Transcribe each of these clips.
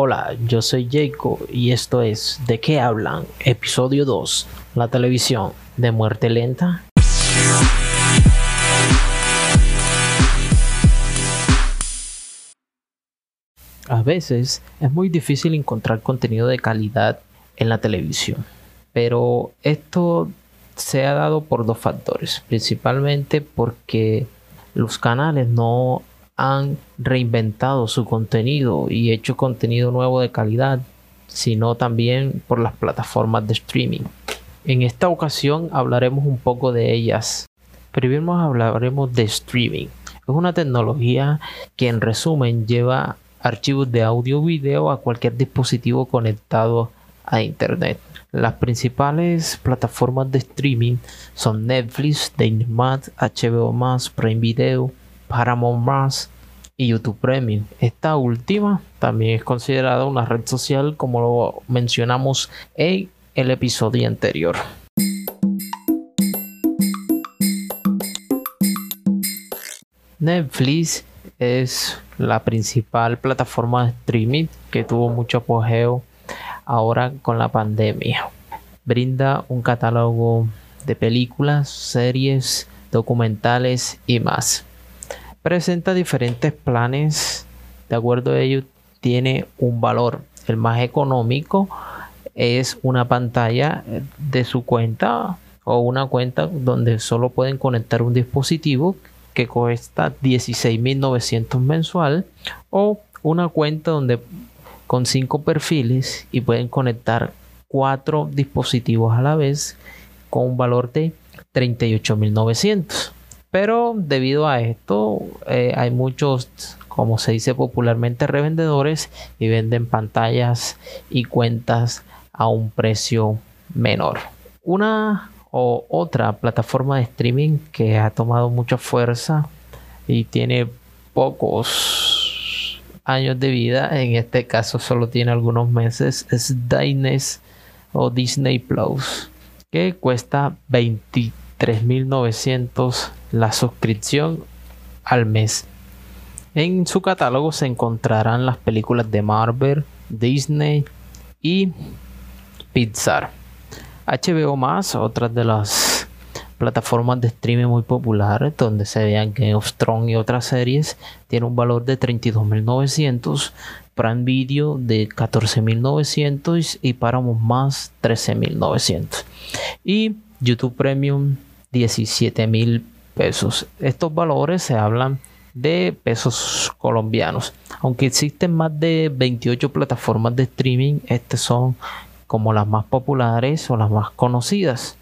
Hola, yo soy Jacob y esto es ¿De qué hablan? Episodio 2, la televisión de muerte lenta. A veces es muy difícil encontrar contenido de calidad en la televisión, pero esto se ha dado por dos factores, principalmente porque los canales no han reinventado su contenido y hecho contenido nuevo de calidad, sino también por las plataformas de streaming. En esta ocasión hablaremos un poco de ellas. Primero hablaremos de streaming. Es una tecnología que en resumen lleva archivos de audio o video a cualquier dispositivo conectado a internet. Las principales plataformas de streaming son Netflix, Dynamite, HBO+, Prime Video, Paramount+, y YouTube Premium. Esta última también es considerada una red social como lo mencionamos en el episodio anterior. Netflix es la principal plataforma de streaming que tuvo mucho apogeo ahora con la pandemia. Brinda un catálogo de películas, series, documentales y más. Presenta diferentes planes. De acuerdo a ello, tiene un valor. El más económico es una pantalla de su cuenta o una cuenta donde solo pueden conectar un dispositivo que cuesta 16.900 mensual o una cuenta donde con cinco perfiles y pueden conectar cuatro dispositivos a la vez con un valor de 38.900 pero debido a esto eh, hay muchos como se dice popularmente revendedores y venden pantallas y cuentas a un precio menor. Una o otra plataforma de streaming que ha tomado mucha fuerza y tiene pocos años de vida, en este caso solo tiene algunos meses, es Disney o Disney Plus, que cuesta 23.900 la suscripción al mes. En su catálogo se encontrarán las películas de Marvel, Disney y Pixar. HBO más, otra de las plataformas de streaming muy populares donde se vean Game of Thrones y otras series, tiene un valor de 32.900, Prime Video de 14.900 y Paramount más 13.900 y YouTube Premium 17.000 pesos. Estos valores se hablan de pesos colombianos. Aunque existen más de 28 plataformas de streaming, estas son como las más populares o las más conocidas.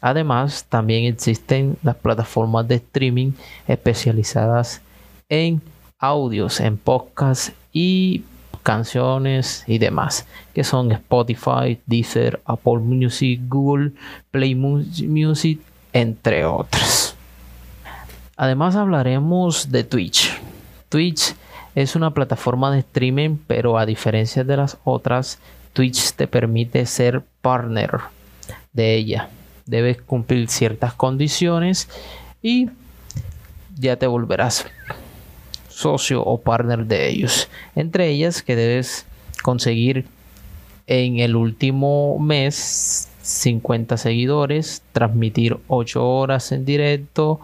Además, también existen las plataformas de streaming especializadas en audios, en podcasts y canciones y demás, que son Spotify, Deezer, Apple Music, Google Play Music, entre otras. Además hablaremos de Twitch. Twitch es una plataforma de streaming, pero a diferencia de las otras, Twitch te permite ser partner de ella. Debes cumplir ciertas condiciones y ya te volverás socio o partner de ellos. Entre ellas que debes conseguir en el último mes 50 seguidores, transmitir 8 horas en directo,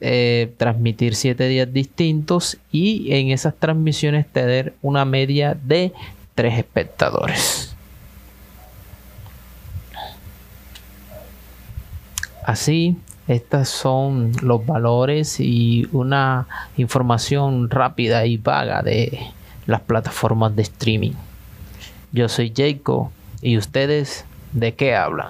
eh, transmitir 7 días distintos y en esas transmisiones tener una media de tres espectadores. Así, estos son los valores y una información rápida y vaga de las plataformas de streaming. Yo soy Jacob y ustedes, ¿de qué hablan?